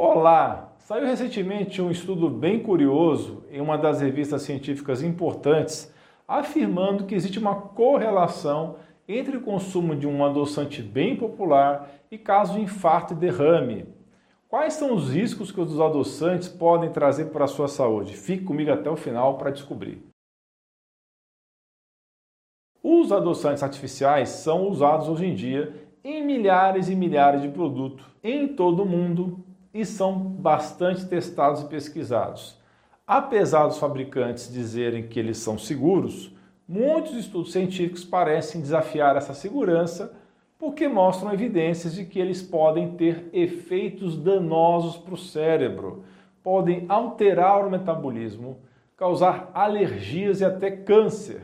Olá! Saiu recentemente um estudo bem curioso em uma das revistas científicas importantes, afirmando que existe uma correlação entre o consumo de um adoçante bem popular e casos de infarto e derrame. Quais são os riscos que os adoçantes podem trazer para a sua saúde? Fique comigo até o final para descobrir. Os adoçantes artificiais são usados hoje em dia em milhares e milhares de produtos em todo o mundo e são bastante testados e pesquisados. Apesar dos fabricantes dizerem que eles são seguros, muitos estudos científicos parecem desafiar essa segurança porque mostram evidências de que eles podem ter efeitos danosos para o cérebro, podem alterar o metabolismo, causar alergias e até câncer.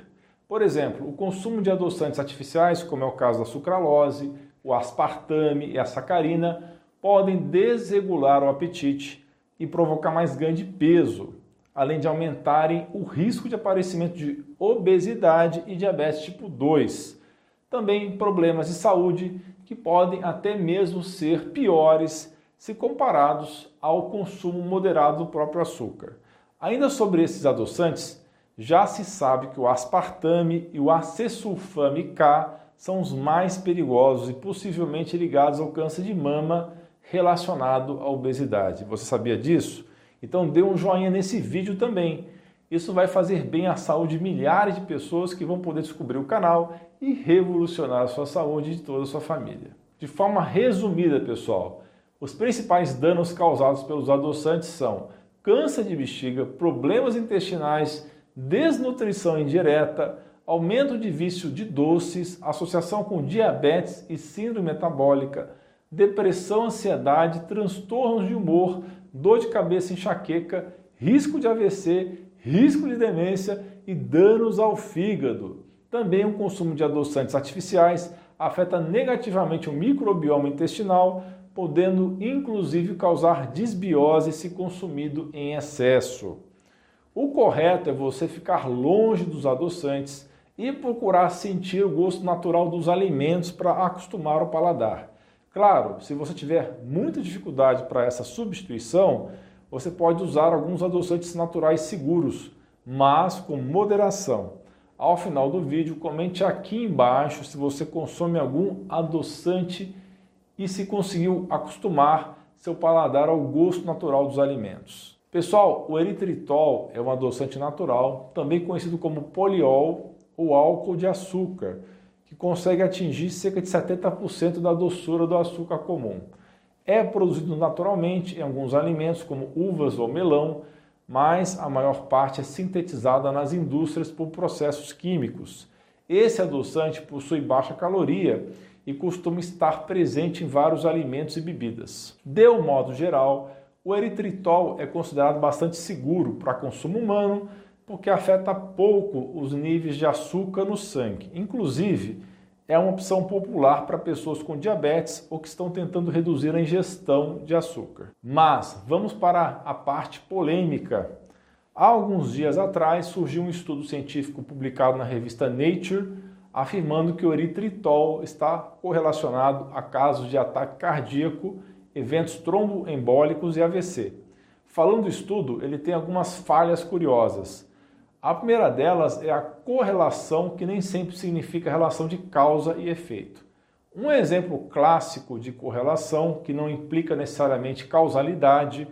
Por exemplo, o consumo de adoçantes artificiais, como é o caso da sucralose, o aspartame e a sacarina, podem desregular o apetite e provocar mais ganho de peso, além de aumentarem o risco de aparecimento de obesidade e diabetes tipo 2. Também problemas de saúde que podem até mesmo ser piores se comparados ao consumo moderado do próprio açúcar. Ainda sobre esses adoçantes, já se sabe que o aspartame e o acesulfame K são os mais perigosos e possivelmente ligados ao câncer de mama relacionado à obesidade. Você sabia disso? Então dê um joinha nesse vídeo também. Isso vai fazer bem à saúde de milhares de pessoas que vão poder descobrir o canal e revolucionar a sua saúde e de toda a sua família. De forma resumida, pessoal, os principais danos causados pelos adoçantes são câncer de bexiga, problemas intestinais, desnutrição indireta, aumento de vício de doces, associação com diabetes e síndrome metabólica, depressão, ansiedade, transtornos de humor, dor de cabeça, enxaqueca, risco de AVC, risco de demência e danos ao fígado. Também o consumo de adoçantes artificiais afeta negativamente o microbioma intestinal, podendo inclusive causar desbiose se consumido em excesso. O correto é você ficar longe dos adoçantes e procurar sentir o gosto natural dos alimentos para acostumar o paladar. Claro, se você tiver muita dificuldade para essa substituição, você pode usar alguns adoçantes naturais seguros, mas com moderação. Ao final do vídeo, comente aqui embaixo se você consome algum adoçante e se conseguiu acostumar seu paladar ao gosto natural dos alimentos. Pessoal, o eritritol é um adoçante natural, também conhecido como poliol ou álcool de açúcar que consegue atingir cerca de 70% da doçura do açúcar comum. É produzido naturalmente em alguns alimentos, como uvas ou melão, mas a maior parte é sintetizada nas indústrias por processos químicos. Esse adoçante possui baixa caloria e costuma estar presente em vários alimentos e bebidas. De um modo geral, o eritritol é considerado bastante seguro para consumo humano, porque afeta pouco os níveis de açúcar no sangue. Inclusive, é uma opção popular para pessoas com diabetes ou que estão tentando reduzir a ingestão de açúcar. Mas vamos para a parte polêmica. Há alguns dias atrás surgiu um estudo científico publicado na revista Nature afirmando que o eritritol está correlacionado a casos de ataque cardíaco, eventos tromboembólicos e AVC. Falando do estudo, ele tem algumas falhas curiosas. A primeira delas é a correlação, que nem sempre significa relação de causa e efeito. Um exemplo clássico de correlação, que não implica necessariamente causalidade,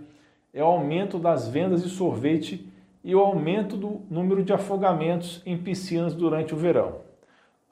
é o aumento das vendas de sorvete e o aumento do número de afogamentos em piscinas durante o verão.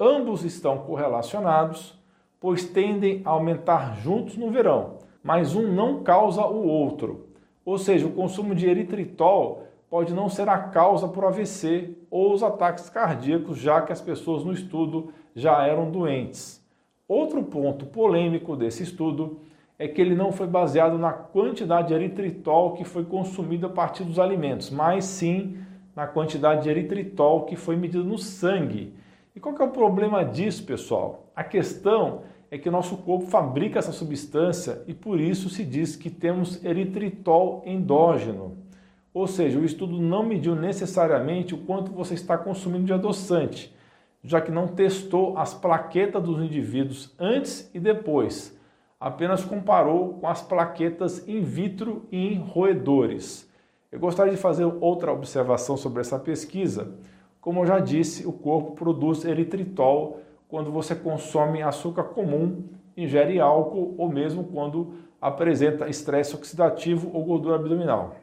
Ambos estão correlacionados, pois tendem a aumentar juntos no verão, mas um não causa o outro. Ou seja, o consumo de eritritol pode não ser a causa por AVC ou os ataques cardíacos, já que as pessoas no estudo já eram doentes. Outro ponto polêmico desse estudo é que ele não foi baseado na quantidade de eritritol que foi consumida a partir dos alimentos, mas sim na quantidade de eritritol que foi medida no sangue. E qual é o problema disso, pessoal? A questão é que nosso corpo fabrica essa substância e por isso se diz que temos eritritol endógeno. Ou seja, o estudo não mediu necessariamente o quanto você está consumindo de adoçante, já que não testou as plaquetas dos indivíduos antes e depois. apenas comparou com as plaquetas in vitro e em roedores. Eu gostaria de fazer outra observação sobre essa pesquisa. Como eu já disse, o corpo produz eritritol quando você consome açúcar comum, ingere álcool ou mesmo quando apresenta estresse oxidativo ou gordura abdominal.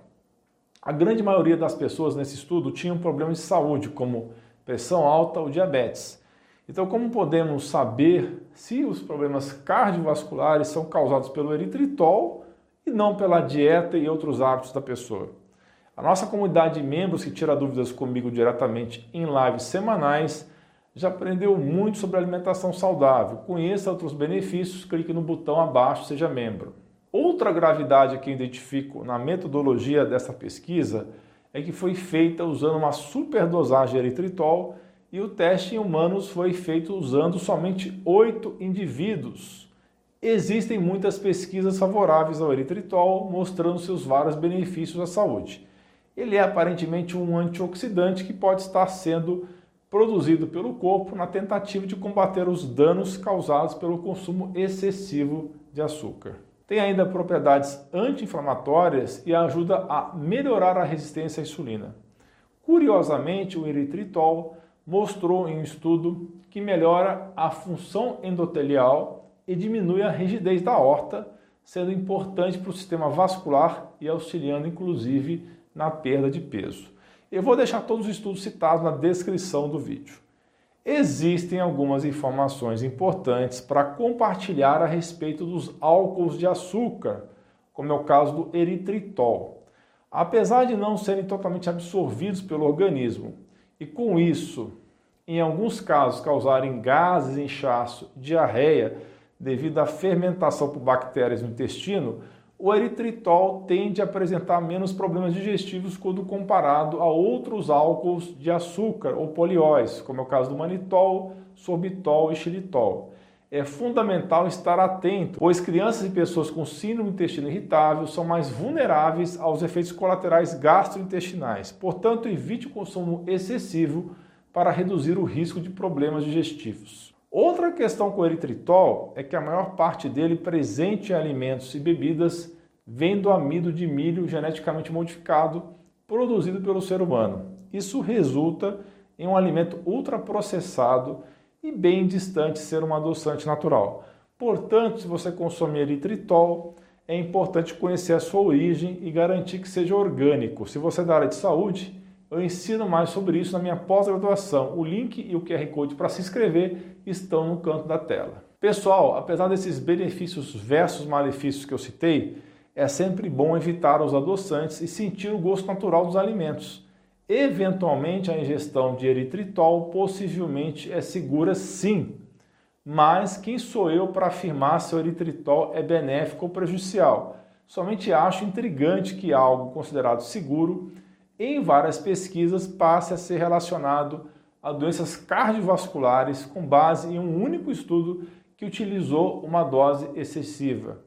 A grande maioria das pessoas nesse estudo tinham problemas de saúde, como pressão alta ou diabetes. Então, como podemos saber se os problemas cardiovasculares são causados pelo eritritol e não pela dieta e outros hábitos da pessoa? A nossa comunidade de membros que tira dúvidas comigo diretamente em lives semanais já aprendeu muito sobre alimentação saudável. Conheça outros benefícios, clique no botão abaixo, seja membro. Outra gravidade que identifico na metodologia dessa pesquisa é que foi feita usando uma superdosagem de eritritol e o teste em humanos foi feito usando somente oito indivíduos. Existem muitas pesquisas favoráveis ao eritritol, mostrando seus vários benefícios à saúde. Ele é aparentemente um antioxidante que pode estar sendo produzido pelo corpo na tentativa de combater os danos causados pelo consumo excessivo de açúcar. Tem ainda propriedades anti-inflamatórias e ajuda a melhorar a resistência à insulina. Curiosamente, o eritritol mostrou em um estudo que melhora a função endotelial e diminui a rigidez da horta, sendo importante para o sistema vascular e auxiliando inclusive na perda de peso. Eu vou deixar todos os estudos citados na descrição do vídeo. Existem algumas informações importantes para compartilhar a respeito dos álcools de açúcar, como é o caso do eritritol. Apesar de não serem totalmente absorvidos pelo organismo e com isso, em alguns casos, causarem gases, inchaço, diarreia devido à fermentação por bactérias no intestino, o eritritol tende a apresentar menos problemas digestivos quando comparado a outros álcools de açúcar ou polióis, como é o caso do manitol, sorbitol e xilitol. É fundamental estar atento, pois crianças e pessoas com síndrome do intestino irritável são mais vulneráveis aos efeitos colaterais gastrointestinais. Portanto, evite o consumo excessivo para reduzir o risco de problemas digestivos. Outra questão com o eritritol é que a maior parte dele presente em alimentos e bebidas vem do amido de milho geneticamente modificado produzido pelo ser humano. Isso resulta em um alimento ultraprocessado e bem distante de ser um adoçante natural. Portanto, se você consome eritritol, é importante conhecer a sua origem e garantir que seja orgânico. Se você é da área de saúde, eu ensino mais sobre isso na minha pós-graduação. O link e o QR Code para se inscrever estão no canto da tela. Pessoal, apesar desses benefícios versus malefícios que eu citei, é sempre bom evitar os adoçantes e sentir o gosto natural dos alimentos. Eventualmente, a ingestão de eritritol possivelmente é segura sim, mas quem sou eu para afirmar se o eritritol é benéfico ou prejudicial? Somente acho intrigante que algo considerado seguro em várias pesquisas, passe a ser relacionado a doenças cardiovasculares com base em um único estudo que utilizou uma dose excessiva.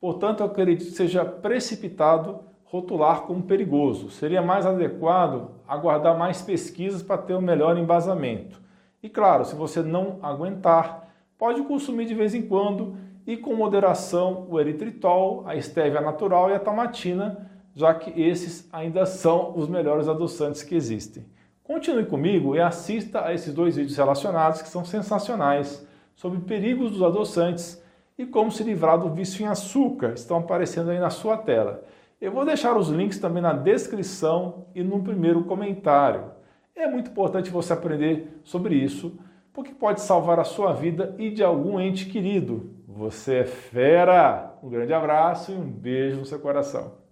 Portanto, eu acredito que seja precipitado rotular como perigoso. Seria mais adequado aguardar mais pesquisas para ter um melhor embasamento. E claro, se você não aguentar, pode consumir de vez em quando e com moderação o eritritol, a estévia natural e a tamatina já que esses ainda são os melhores adoçantes que existem. Continue comigo e assista a esses dois vídeos relacionados que são sensacionais sobre perigos dos adoçantes e como se livrar do vício em açúcar. Estão aparecendo aí na sua tela. Eu vou deixar os links também na descrição e no primeiro comentário. É muito importante você aprender sobre isso, porque pode salvar a sua vida e de algum ente querido. Você é fera! Um grande abraço e um beijo no seu coração.